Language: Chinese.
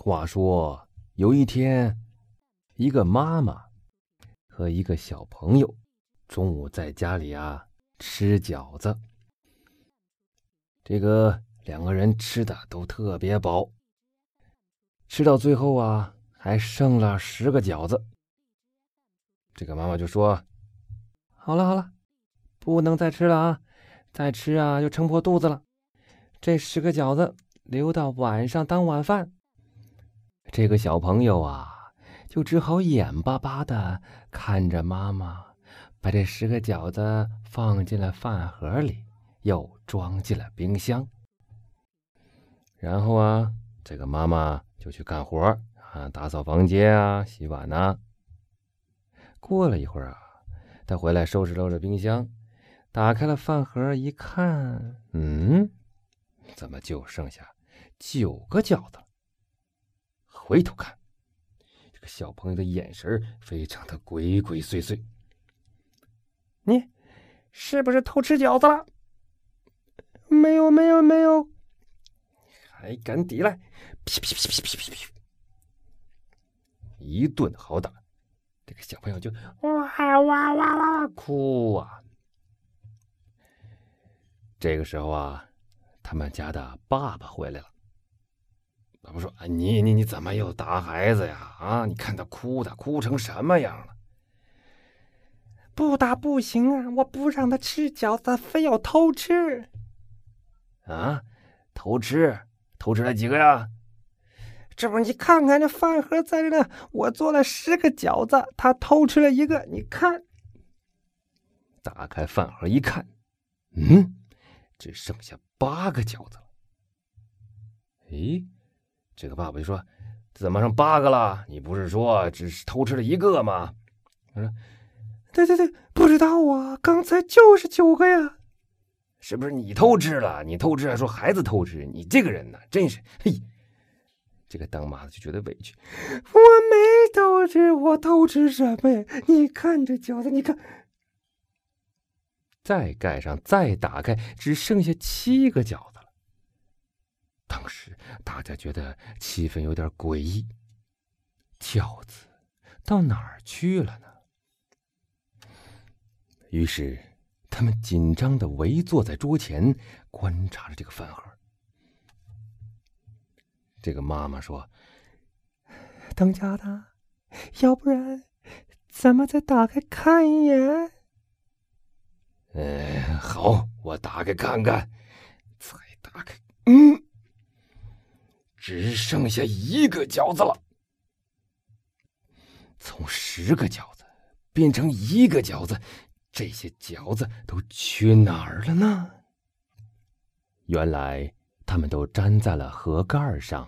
话说有一天，一个妈妈和一个小朋友中午在家里啊吃饺子。这个两个人吃的都特别饱，吃到最后啊还剩了十个饺子。这个妈妈就说：“好了好了，不能再吃了啊，再吃啊就撑破肚子了。这十个饺子留到晚上当晚饭。”这个小朋友啊，就只好眼巴巴的看着妈妈把这十个饺子放进了饭盒里，又装进了冰箱。然后啊，这个妈妈就去干活啊，打扫房间啊，洗碗呐。过了一会儿啊，他回来收拾收拾冰箱，打开了饭盒一看，嗯，怎么就剩下九个饺子了？回头看，这个小朋友的眼神非常的鬼鬼祟祟。你是不是偷吃饺子了？没有，没有，没有，还敢抵赖！噼噼噼噼噼噼噼，一顿好打，这个小朋友就哇哇哇哇哭啊。这个时候啊，他们家的爸爸回来了。爸爸说：“啊，你你你怎么又打孩子呀？啊，你看他哭的，哭成什么样了？不打不行啊！我不让他吃饺子，非要偷吃。啊，偷吃，偷吃了几个呀？这不，你看看这饭盒在这呢，我做了十个饺子，他偷吃了一个。你看，打开饭盒一看，嗯，只剩下八个饺子了。咦？”这个爸爸就说：“怎么剩八个了？你不是说只是偷吃了一个吗？”他说：“对对对，不知道啊，刚才就是九个呀。是不是你偷吃了？你偷吃还说孩子偷吃？你这个人呢，真是……嘿，这个当妈的就觉得委屈。我没偷吃，我偷吃什么呀？你看这饺子，你看，再盖上，再打开，只剩下七个饺子。”当时大家觉得气氛有点诡异，饺子到哪儿去了呢？于是他们紧张的围坐在桌前，观察着这个饭盒。这个妈妈说：“当家的，要不然咱们再打开看一眼。”嗯，好，我打开看看。再打开，嗯。只剩下一个饺子了。从十个饺子变成一个饺子，这些饺子都去哪儿了呢？原来，他们都粘在了盒盖上。